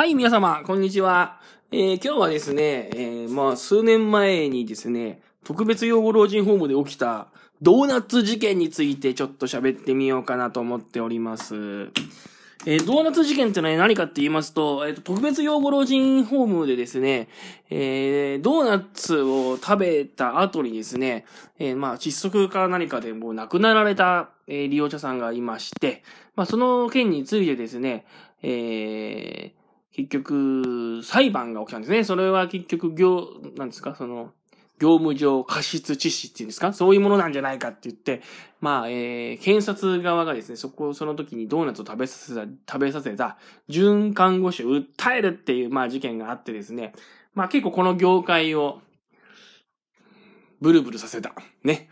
はい、皆様、こんにちは。えー、今日はですね、えー、まあ、数年前にですね、特別養護老人ホームで起きたドーナツ事件についてちょっと喋ってみようかなと思っております。えー、ドーナツ事件ってのは何かって言いますと、えっ、と、特別養護老人ホームでですね、えー、ドーナツを食べた後にですね、えー、まあ、窒息か何かでもう亡くなられた、えー、利用者さんがいまして、まあ、その件についてですね、えー、結局、裁判が起きたんですね。それは結局、業、なんですか、その、業務上過失致死っていうんですか？そういうものなんじゃないかって言って、まあ、えー、検察側がですね、そこ、その時にドーナツを食べさせた、食べさせた、准看護師を訴えるっていう、まあ、事件があってですね、まあ、結構この業界を、ブルブルさせた。ね。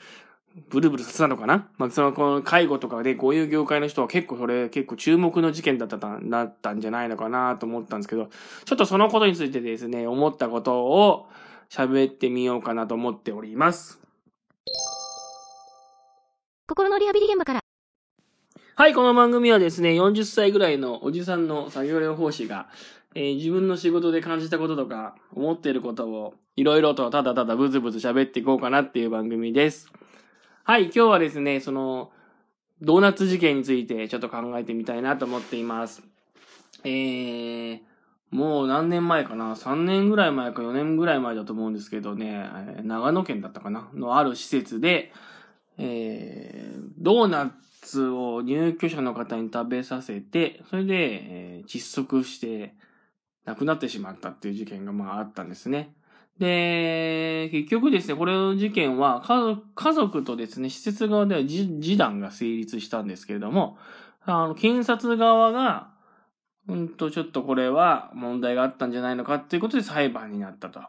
ブルブルさせたのかな？まあ、その、この介護とかで、こういう業界の人は結構それ、結構注目の事件だった、だったんじゃないのかなと思ったんですけど、ちょっとそのことについてですね、思ったことを喋ってみようかなと思っております。心のリハビリ現場から。はい、この番組はですね、40歳ぐらいのおじさんの作業療法士が、えー自分の仕事で感じたこととか、思っていることを、いろいろとただただブツブツ喋っていこうかなっていう番組です。はい、今日はですね、その、ドーナツ事件についてちょっと考えてみたいなと思っています。えー、もう何年前かな ?3 年ぐらい前か4年ぐらい前だと思うんですけどね、長野県だったかな？のある施設で、えー、ドーナツを入居者の方に食べさせて、それで、えー窒息して亡くなってしまったっていう事件がまああったんですね。で、結局ですね、これの事件は家族とですね、施設側では示談が成立したんですけれども、あの、検察側が、うんと、ちょっとこれは問題があったんじゃないのかっていうことで裁判になったと。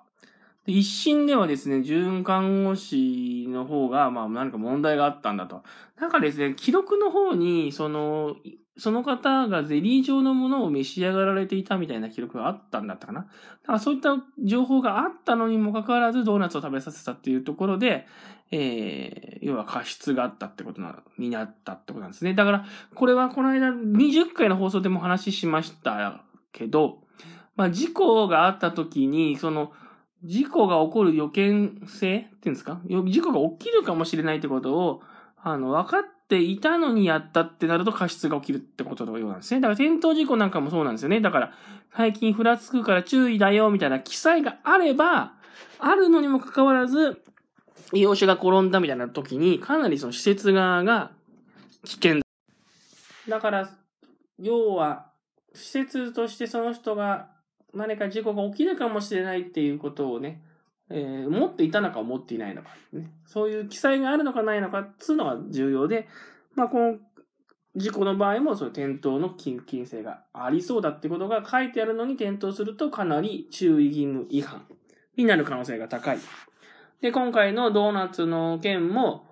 で一審ではですね、准看護師の方が、まあ何か問題があったんだと。なんかですね、記録の方に、その、その方がゼリー状のものを召し上がられていたみたいな記録があったんだったかな。だからそういった情報があったのにもかかわらずドーナツを食べさせたっていうところで、えー、要は過失があったってことな、になったってことなんですね。だから、これはこの間20回の放送でも話しましたけど、まあ事故があった時に、その、事故が起こる予見性っていうんですか？事故が起きるかもしれないってことを、あの、分かっていたのにやったってなると過失が起きるってことのようなんですね。だから転倒事故なんかもそうなんですよね。だから、最近ふらつくから注意だよみたいな記載があれば、あるのにもかかわらず、利用者が転んだみたいな時に、かなりその施設側が危険だ。だから、要は、施設としてその人が何か事故が起きるかもしれないっていうことをね、えー持っていたのか持っていないのか、ね、そういう記載があるのかないのかっていうのが重要で、まあ、この事故の場合もそういう転倒の緊急性がありそうだってことが書いてあるのに転倒するとかなり注意義務違反になる可能性が高い。で、今回のドーナツの件も、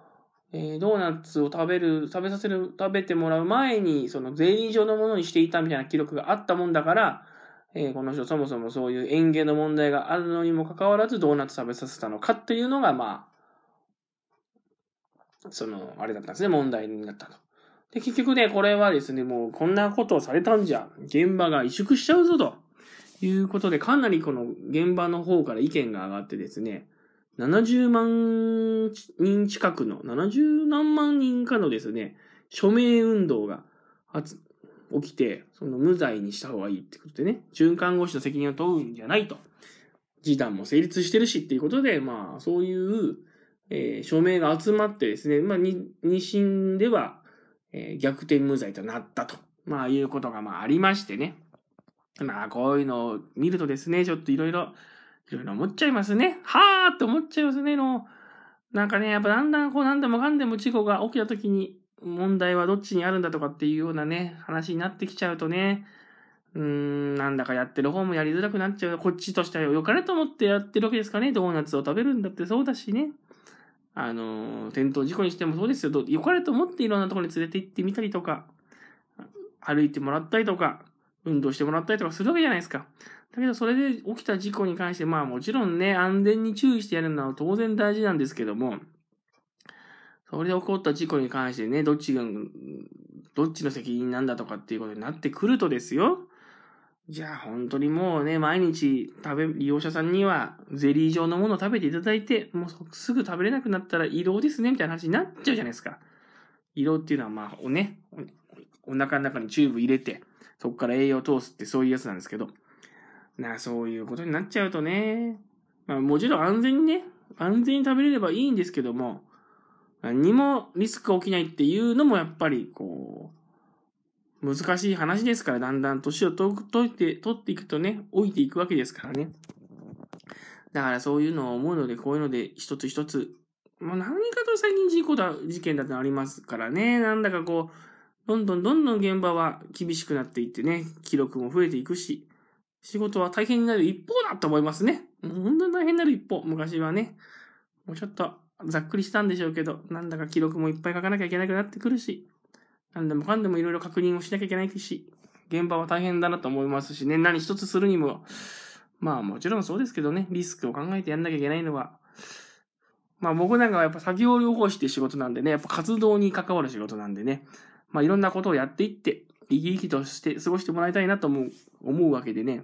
えードーナツを食べる、食べさせる、食べてもらう前に、そのゼリー状のものにしていたみたいな記録があったもんだから、えーこの人そもそもそういう園芸の問題があるのにもかかわらずドーナツ食べさせたのかっていうのが、まあ、その、あれだったんですね、問題になったと。で、結局ね、これはですね、もうこんなことをされたんじゃ、現場が萎縮しちゃうぞということで、かなりこの現場の方から意見が上がってですね、70万人近くの、70何万人かのですね、署名運動が起きて、その無罪にした方がいいってことでね、准看護師の責任を問うんじゃないと。示談も成立してるしっていうことで、まあ、そういう、えー署名が集まってですね、まあ、に二審では、えー逆転無罪となったと。まあ、いうことが、まあ、ありましてね。まあ、こういうのを見るとですね、ちょっといろいろ、いろいろ思っちゃいますね。はーって思っちゃいますね、の。なんかね、やっぱだんだんこう何でもかんでも事故が起きた時に問題はどっちにあるんだとかっていうようなね、話になってきちゃうとね、うーん、なんだかやってる方もやりづらくなっちゃう。こっちとしては良かれと思ってやってるわけですかね。ドーナツを食べるんだってそうだしね。あの、転倒事故にしてもそうですよ。良かれと思っていろんなところに連れて行ってみたりとか、歩いてもらったりとか、運動してもらったりとかするわけじゃないですか。だけど、それで起きた事故に関して、まあもちろんね、安全に注意してやるのは当然大事なんですけども、それで起こった事故に関してね、どっちが、どっちの責任なんだとかっていうことになってくるとですよ、じゃあ本当にもうね、毎日食べ、利用者さんにはゼリー状のものを食べていただいて、もうすぐ食べれなくなったら胃ろうですね、みたいな話になっちゃうじゃないですか。胃ろうっていうのはまあ、おね、お腹の中にチューブ入れて、そこから栄養を通すってそういうやつなんですけど、なそういうことになっちゃうとね、まあもちろん安全にね、安全に食べれればいいんですけども、何もリスクが起きないっていうのもやっぱりこう、難しい話ですから、だんだん年をと解いて、取っていくとね、老いていくわけですからね。だからそういうのを思うので、こういうので一つ一つ、もう何かと最近事故だ、事件だってありますからね、なんだかこう、どんどんどんどん現場は厳しくなっていってね、記録も増えていくし、仕事は大変になる一方だと思いますね。本当に大変になる一方。昔はね、もうちょっとざっくりしたんでしょうけど、なんだか記録もいっぱい書かなきゃいけなくなってくるし、なんでもかんでもいろいろ確認をしなきゃいけないし、現場は大変だなと思いますしね、何一つするにも、まあもちろんそうですけどね、リスクを考えてやんなきゃいけないのは、まあ僕なんかはやっぱ作業療法士って仕事なんでね、やっぱ活動に関わる仕事なんでね、まあいろんなことをやっていって、生き生きとして過ごしてもらいたいなと思う、思うわけでね、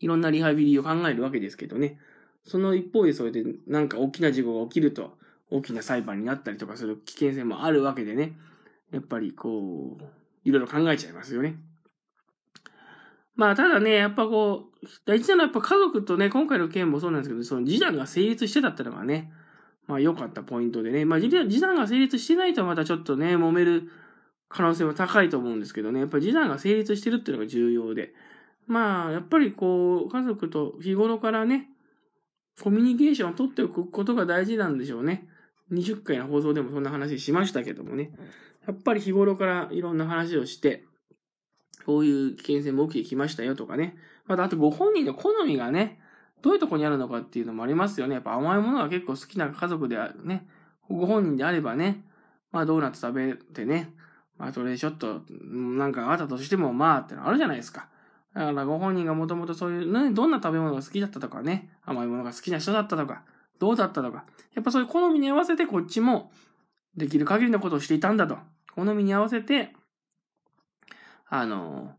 いろんなリハビリを考えるわけですけどね、その一方でそれでなんか大きな事故が起きると、大きな裁判になったりとかする危険性もあるわけでね、やっぱりこう、いろいろ考えちゃいますよね。まあ、ただね、やっぱこう、大事なのはやっぱ家族とね、今回の件もそうなんですけど、その示談が成立してたってのがね、まあ良かったポイントでね、まあ示談が成立してないとまたちょっとね、揉める可能性は高いと思うんですけどね、やっぱり示談が成立してるっていうのが重要で、まあ、やっぱりこう、家族と日頃からね、コミュニケーションを取っておくことが大事なんでしょうね。20回の放送でもそんな話しましたけどもね。やっぱり日頃からいろんな話をして、こういう危険性も起きてきましたよとかね。また、あとご本人の好みがね、どういうとこにあるのかっていうのもありますよね。やっぱ甘いものが結構好きな家族でね、ご本人であればね、まあドーナツ食べてね、まあそれちょっと、なんかあったとしてもまあってのあるじゃないですか。だからご本人がもともとそういう、ね、どんな食べ物が好きだったとかね、甘いものが好きな人だったとか、どうだったとか、やっぱそういう好みに合わせてこっちもできる限りのことをしていたんだと。好みに合わせて、あの、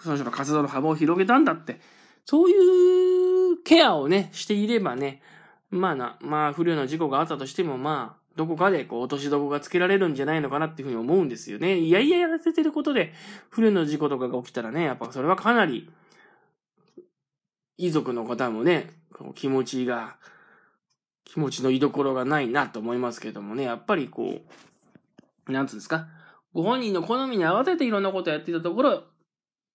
その人の活動の幅を広げたんだって、そういうケアをね、していればね、まあな、まあ不慮の事故があったとしても、まあ、どこかでこう落としどこがつけられるんじゃないのかなっていうふうに思うんですよね。いやいややらせてることで、船の事故とかが起きたらね、やっぱそれはかなり、遺族の方もね、気持ちが、気持ちの居所がないなと思いますけどもね、やっぱりこう、なんつうんですか、ご本人の好みに合わせていろんなことをやっていたところ、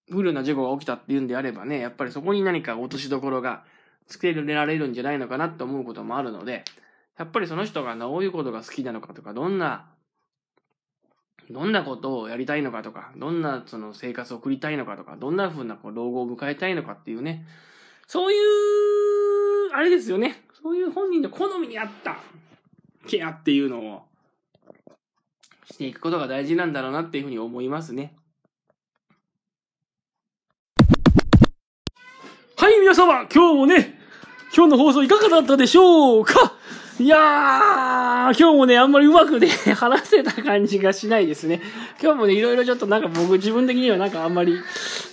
不慮な事故が起きたっていうんであればね、やっぱりそこに何か落としどころがつけられるんじゃないのかなって思うこともあるので、やっぱりその人がどういうことが好きなのかとか、どんな、どんなことをやりたいのかとか、どんなその生活を送りたいのかとか、どんな風なこう老後を迎えたいのかっていうね、そういう、あれですよね。そういう本人の好みに合ったケアっていうのをしていくことが大事なんだろうなっていうふうに思いますね。はい、皆様、今日もね、今日の放送いかがだったでしょうか？いやー、今日もね、あんまりうまくね、話せた感じがしないですね。今日もね、いろいろちょっとなんか僕自分的にはなんかあんまり、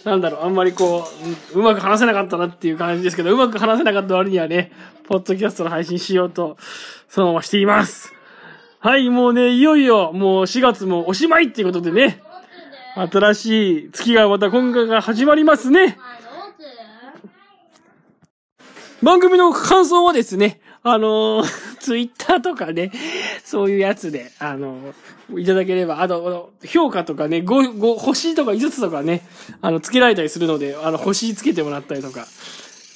なんだろう、あんまりこう、うまく話せなかったなっていう感じですけど、うまく話せなかった割にはね、ポッドキャストの配信しようと、そのまましています。はい、もうね、いよいよ、もう4月もおしまいっていうことでね、新しい月がまた今回が始まりますね。番組の感想はですね、あのー、ツイッターとかね、そういうやつで、あのー、いただければ、あと、評価とかね、5、5、星とか5つとかね、あの、つけられたりするので、あの、星つけてもらったりとか、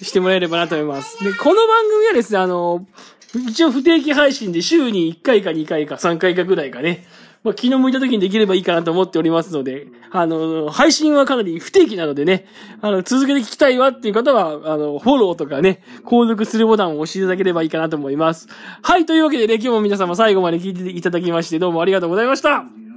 してもらえればなと思います。で、この番組はですね、あのー、一応不定期配信で週に1回か2回か3回かぐらいかね、まあ、気の向いた時にできればいいかなと思っておりますので、あの、配信はかなり不定期なのでね、あの、続けて聞きたいわっていう方は、あの、フォローとかね、購読するボタンを押していただければいいかなと思います。はい、というわけでね、今日も皆様最後まで聞いていただきまして、どうもありがとうございました。